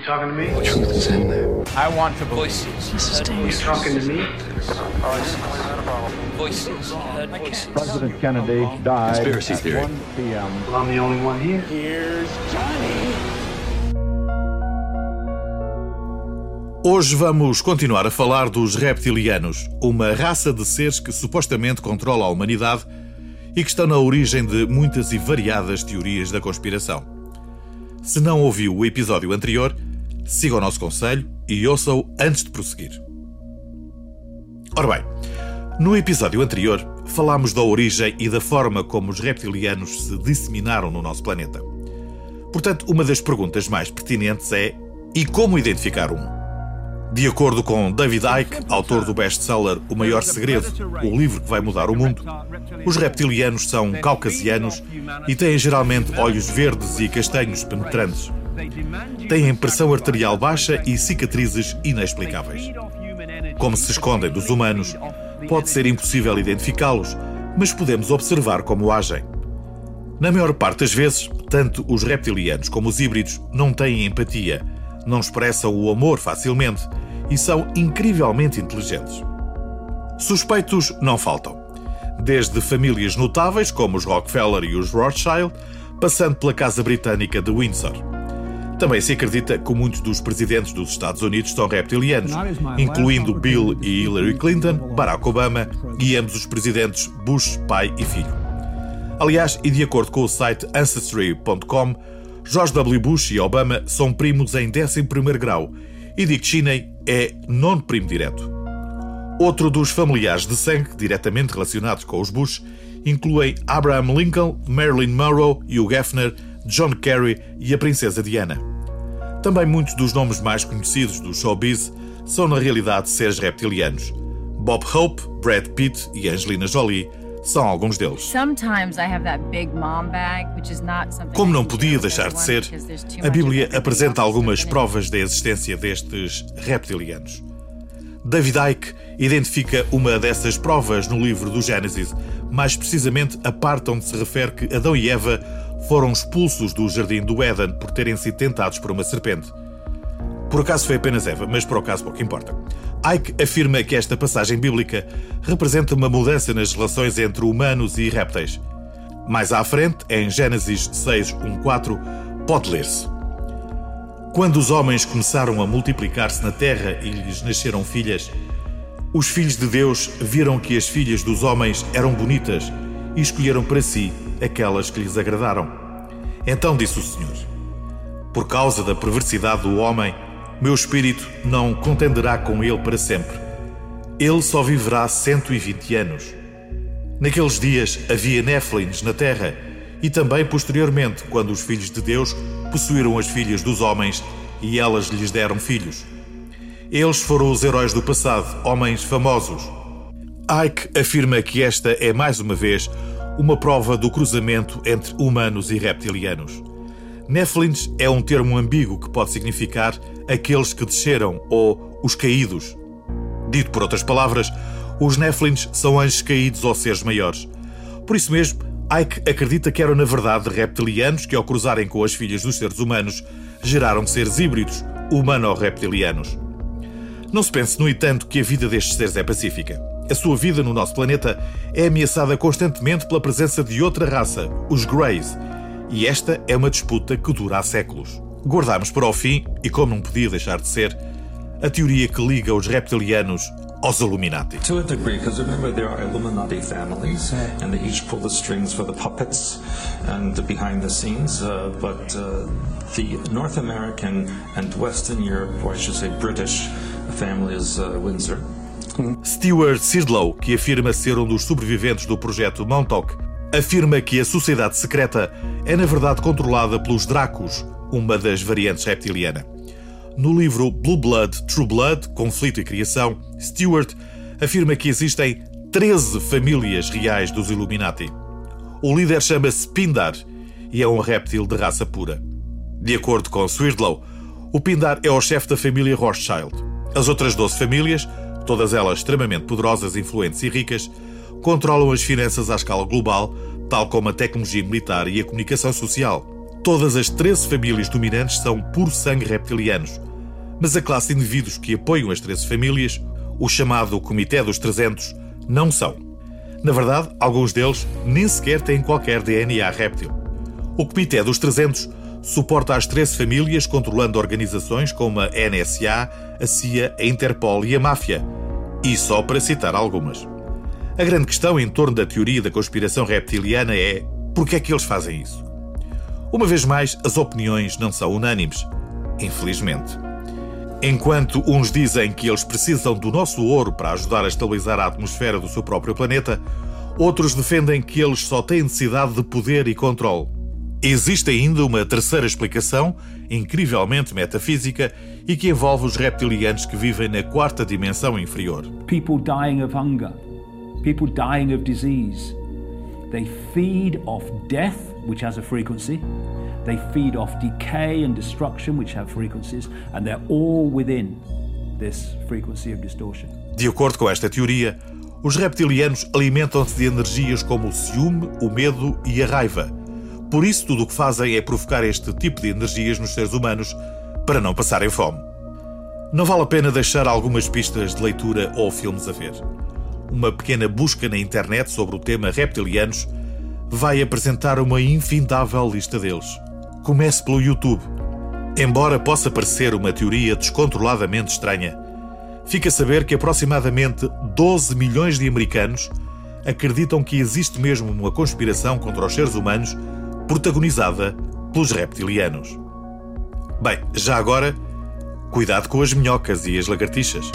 You talking to me? The truth is in there. I want to voices. This is You dangerous. talking to me? Voices. President Kennedy died Conspiracy at theory. 1 p.m. Well, I'm the only one here. Hoje vamos continuar a falar dos reptilianos, uma raça de seres que supostamente controla a humanidade e que estão na origem de muitas e variadas teorias da conspiração. Se não ouviu o episódio anterior, siga o nosso conselho e ouça-o antes de prosseguir. Ora bem, no episódio anterior falámos da origem e da forma como os reptilianos se disseminaram no nosso planeta. Portanto, uma das perguntas mais pertinentes é: e como identificar um? De acordo com David Icke, autor do best-seller O Maior Segredo, o livro que vai mudar o mundo, os reptilianos são caucasianos e têm geralmente olhos verdes e castanhos penetrantes. Têm pressão arterial baixa e cicatrizes inexplicáveis. Como se escondem dos humanos, pode ser impossível identificá-los, mas podemos observar como agem. Na maior parte das vezes, tanto os reptilianos como os híbridos não têm empatia, não expressam o amor facilmente e são incrivelmente inteligentes. Suspeitos não faltam. Desde famílias notáveis como os Rockefeller e os Rothschild, passando pela Casa Britânica de Windsor. Também se acredita que muitos dos presidentes dos Estados Unidos são reptilianos, incluindo Bill e Hillary Clinton, Barack Obama e ambos os presidentes Bush, pai e filho. Aliás, e de acordo com o site Ancestry.com, George W. Bush e Obama são primos em 11º grau e Dick Cheney é nono primo direto. Outro dos familiares de sangue diretamente relacionados com os Bush incluem Abraham Lincoln, Marilyn Monroe, Hugh Hefner, John Kerry e a princesa Diana. Também muitos dos nomes mais conhecidos do showbiz são na realidade seres reptilianos. Bob Hope, Brad Pitt e Angelina Jolie são alguns deles. Como não podia deixar de ser, a Bíblia apresenta algumas provas da existência destes reptilianos. David Icke identifica uma dessas provas no livro do Gênesis, mais precisamente a parte onde se refere que Adão e Eva foram expulsos do jardim do Éden por terem sido tentados por uma serpente. Por acaso foi apenas Eva, mas por acaso pouco importa. Icke afirma que esta passagem bíblica representa uma mudança nas relações entre humanos e répteis. Mais à frente, em Gênesis 6, 1, 4, pode ler-se. Quando os homens começaram a multiplicar-se na terra e lhes nasceram filhas, os filhos de Deus viram que as filhas dos homens eram bonitas e escolheram para si aquelas que lhes agradaram. Então disse o Senhor: Por causa da perversidade do homem, meu espírito não contenderá com ele para sempre. Ele só viverá 120 anos. Naqueles dias havia néflins na terra e também posteriormente, quando os filhos de Deus possuíram as filhas dos homens e elas lhes deram filhos. Eles foram os heróis do passado, homens famosos. Ike afirma que esta é mais uma vez uma prova do cruzamento entre humanos e reptilianos. Nephlins é um termo ambíguo que pode significar aqueles que desceram ou os caídos. Dito por outras palavras, os Nephlins são anjos caídos ou seres maiores. Por isso mesmo, Ike acredita que eram na verdade reptilianos que, ao cruzarem com as filhas dos seres humanos, geraram seres híbridos, humano-reptilianos. Não se pense, no entanto, que a vida destes seres é pacífica. A sua vida no nosso planeta é ameaçada constantemente pela presença de outra raça, os Greys, e esta é uma disputa que dura há séculos. Guardamos para o fim, e como não podia deixar de ser, a teoria que liga os reptilianos aos Illuminati. To a degree, because remember there are Illuminati families, and they each pull the strings for the puppets and the behind the scenes. Uh, but uh, the North American and Western Europe, or I should say British, family is uh, Windsor. Stewart Sidlow, que afirma ser um dos sobreviventes do projeto Montauk, afirma que a sociedade secreta é na verdade controlada pelos Dracos, uma das variantes reptiliana. No livro Blue Blood, True Blood, Conflito e Criação, Stewart afirma que existem 13 famílias reais dos Illuminati. O líder chama-se Pindar e é um réptil de raça pura. De acordo com Swerdlow, o Pindar é o chefe da família Rothschild. As outras 12 famílias, todas elas extremamente poderosas, influentes e ricas, controlam as finanças à escala global, tal como a tecnologia militar e a comunicação social. Todas as 13 famílias dominantes são puro sangue reptilianos, mas a classe de indivíduos que apoiam as 13 famílias, o chamado Comitê dos 300, não são. Na verdade, alguns deles nem sequer têm qualquer DNA réptil. O Comitê dos 300 suporta as 13 famílias controlando organizações como a NSA, a CIA, a Interpol e a máfia. E só para citar algumas. A grande questão em torno da teoria da conspiração reptiliana é por que é que eles fazem isso? Uma vez mais, as opiniões não são unânimes. Infelizmente. Enquanto uns dizem que eles precisam do nosso ouro para ajudar a estabilizar a atmosfera do seu próprio planeta, outros defendem que eles só têm necessidade de poder e controle. Existe ainda uma terceira explicação, incrivelmente metafísica, e que envolve os reptilianos que vivem na quarta dimensão inferior. People dying of hunger, people dying of disease. They feed off death, which has a frequency. They feed off decay and destruction, which have frequencies, and they're all within this frequency of distortion. De acordo com esta teoria, os reptilianos alimentam-se de energias como o ciúme, o medo e a raiva. Por isso, tudo o que fazem é provocar este tipo de energias nos seres humanos para não passarem fome. Não vale a pena deixar algumas pistas de leitura ou filmes a ver. Uma pequena busca na internet sobre o tema reptilianos vai apresentar uma infindável lista deles. Comece pelo YouTube. Embora possa parecer uma teoria descontroladamente estranha, fica a saber que aproximadamente 12 milhões de americanos acreditam que existe mesmo uma conspiração contra os seres humanos protagonizada pelos reptilianos. Bem, já agora, cuidado com as minhocas e as lagartixas.